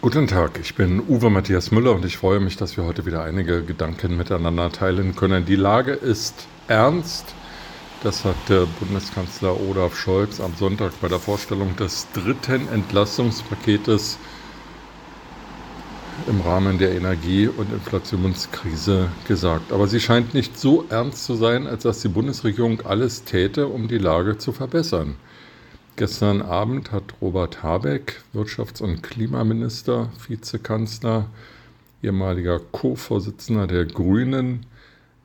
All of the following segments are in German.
Guten Tag, ich bin Uwe Matthias Müller und ich freue mich, dass wir heute wieder einige Gedanken miteinander teilen können. Die Lage ist ernst. Das hat der Bundeskanzler Olaf Scholz am Sonntag bei der Vorstellung des dritten Entlastungspaketes im Rahmen der Energie- und Inflationskrise gesagt. Aber sie scheint nicht so ernst zu sein, als dass die Bundesregierung alles täte, um die Lage zu verbessern. Gestern Abend hat Robert Habeck, Wirtschafts- und Klimaminister, Vizekanzler, ehemaliger Co-Vorsitzender der Grünen,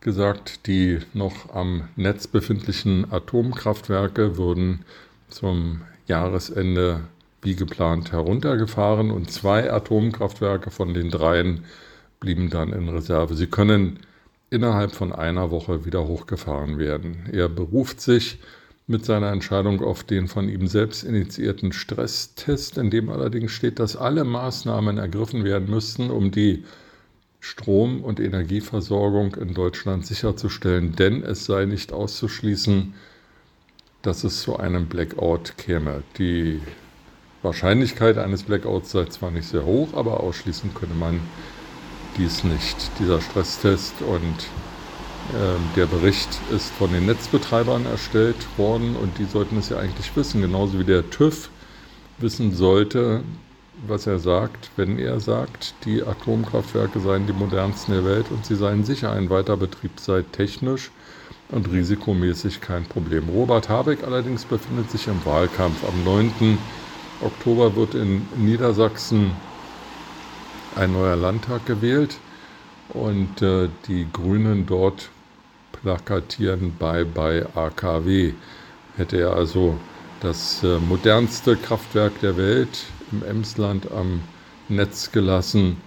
gesagt, die noch am Netz befindlichen Atomkraftwerke würden zum Jahresende wie geplant heruntergefahren und zwei Atomkraftwerke von den dreien blieben dann in Reserve. Sie können innerhalb von einer Woche wieder hochgefahren werden. Er beruft sich mit seiner Entscheidung auf den von ihm selbst initiierten Stresstest, in dem allerdings steht, dass alle Maßnahmen ergriffen werden müssten, um die Strom- und Energieversorgung in Deutschland sicherzustellen, denn es sei nicht auszuschließen, dass es zu einem Blackout käme. Die Wahrscheinlichkeit eines Blackouts sei zwar nicht sehr hoch, aber ausschließen könne man dies nicht. Dieser Stresstest und der Bericht ist von den Netzbetreibern erstellt worden und die sollten es ja eigentlich wissen, genauso wie der TÜV wissen sollte, was er sagt, wenn er sagt, die Atomkraftwerke seien die modernsten der Welt und sie seien sicher, ein Weiterbetrieb sei technisch und risikomäßig kein Problem. Robert Habeck allerdings befindet sich im Wahlkampf. Am 9. Oktober wird in Niedersachsen ein neuer Landtag gewählt und äh, die Grünen dort plakatieren bei bei AKW. Hätte er also das äh, modernste Kraftwerk der Welt im Emsland am Netz gelassen,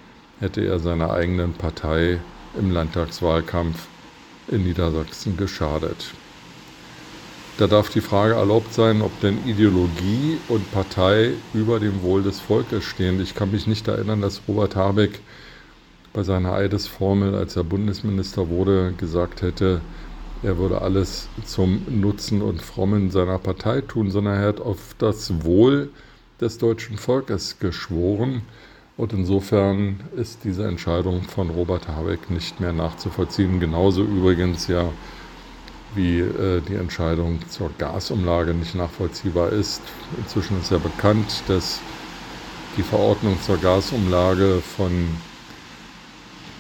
hätte er seiner eigenen Partei im Landtagswahlkampf in Niedersachsen geschadet. Da darf die Frage erlaubt sein, ob denn Ideologie und Partei über dem Wohl des Volkes stehen. Ich kann mich nicht erinnern, dass Robert Habeck bei seiner Eidesformel, als er Bundesminister wurde, gesagt hätte, er würde alles zum Nutzen und Frommen seiner Partei tun, sondern er hat auf das Wohl des deutschen Volkes geschworen. Und insofern ist diese Entscheidung von Robert Habeck nicht mehr nachzuvollziehen. Genauso übrigens ja wie äh, die Entscheidung zur Gasumlage nicht nachvollziehbar ist. Inzwischen ist ja bekannt, dass die Verordnung zur Gasumlage von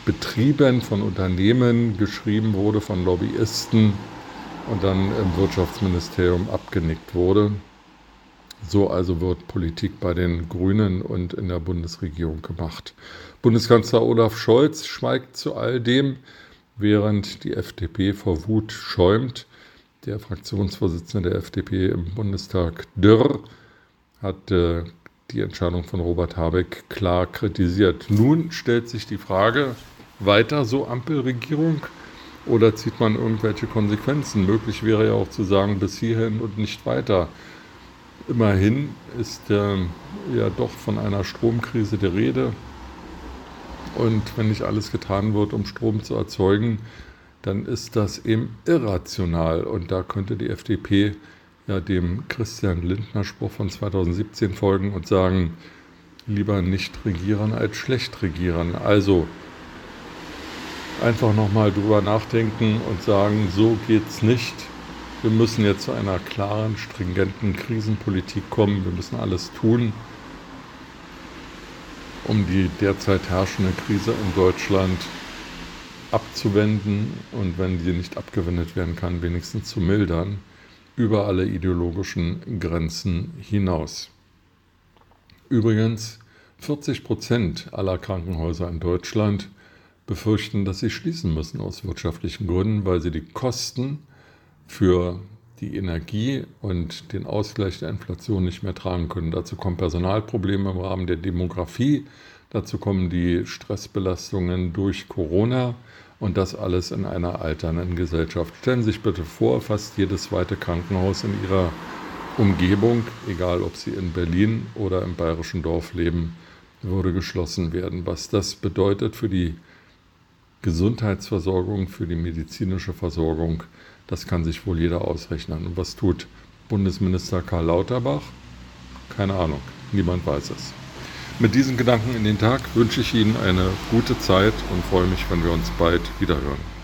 Betrieben, von Unternehmen geschrieben wurde, von Lobbyisten und dann im Wirtschaftsministerium abgenickt wurde. So also wird Politik bei den Grünen und in der Bundesregierung gemacht. Bundeskanzler Olaf Scholz schweigt zu all dem, während die FDP vor Wut schäumt. Der Fraktionsvorsitzende der FDP im Bundestag Dürr hat äh, die Entscheidung von Robert Habeck klar kritisiert. Nun stellt sich die Frage, weiter so Ampelregierung oder zieht man irgendwelche Konsequenzen? Möglich wäre ja auch zu sagen, bis hierhin und nicht weiter. Immerhin ist äh, ja doch von einer Stromkrise die Rede. Und wenn nicht alles getan wird, um Strom zu erzeugen, dann ist das eben irrational. Und da könnte die FDP ja dem Christian Lindner Spruch von 2017 folgen und sagen, lieber nicht regieren als schlecht regieren. Also einfach nochmal drüber nachdenken und sagen, so geht's nicht. Wir müssen jetzt zu einer klaren, stringenten Krisenpolitik kommen. Wir müssen alles tun, um die derzeit herrschende Krise in Deutschland abzuwenden und wenn sie nicht abgewendet werden kann, wenigstens zu mildern, über alle ideologischen Grenzen hinaus. Übrigens, 40 Prozent aller Krankenhäuser in Deutschland befürchten, dass sie schließen müssen aus wirtschaftlichen Gründen, weil sie die Kosten für die Energie und den Ausgleich der Inflation nicht mehr tragen können. Dazu kommen Personalprobleme im Rahmen der Demografie, dazu kommen die Stressbelastungen durch Corona und das alles in einer alternden Gesellschaft. Stellen Sie sich bitte vor, fast jedes zweite Krankenhaus in Ihrer Umgebung, egal ob Sie in Berlin oder im bayerischen Dorf leben, würde geschlossen werden. Was das bedeutet für die Gesundheitsversorgung, für die medizinische Versorgung, das kann sich wohl jeder ausrechnen. Und was tut Bundesminister Karl Lauterbach? Keine Ahnung, niemand weiß es. Mit diesen Gedanken in den Tag wünsche ich Ihnen eine gute Zeit und freue mich, wenn wir uns bald wiederhören.